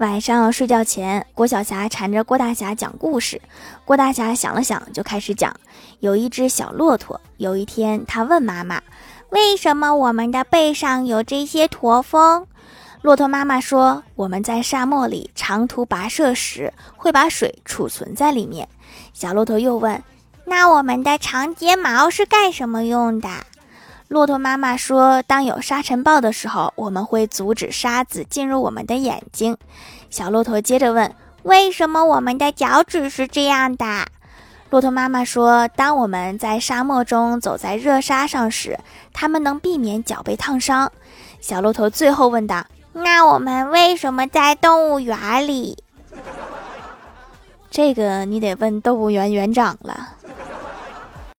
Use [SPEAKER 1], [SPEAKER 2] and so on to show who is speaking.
[SPEAKER 1] 晚上睡觉前，郭晓霞缠着郭大侠讲故事。郭大侠想了想，就开始讲：有一只小骆驼，有一天，他问妈妈：“为什么我们的背上有这些驼峰？”骆驼妈妈说：“我们在沙漠里长途跋涉时，会把水储存在里面。”小骆驼又问：“那我们的长睫毛是干什么用的？”骆驼妈妈说：“当有沙尘暴的时候，我们会阻止沙子进入我们的眼睛。”小骆驼接着问：“为什么我们的脚趾是这样的？”骆驼妈妈说：“当我们在沙漠中走在热沙上时，它们能避免脚被烫伤。”小骆驼最后问道：“那我们为什么在动物园里？” 这个你得问动物园园长了。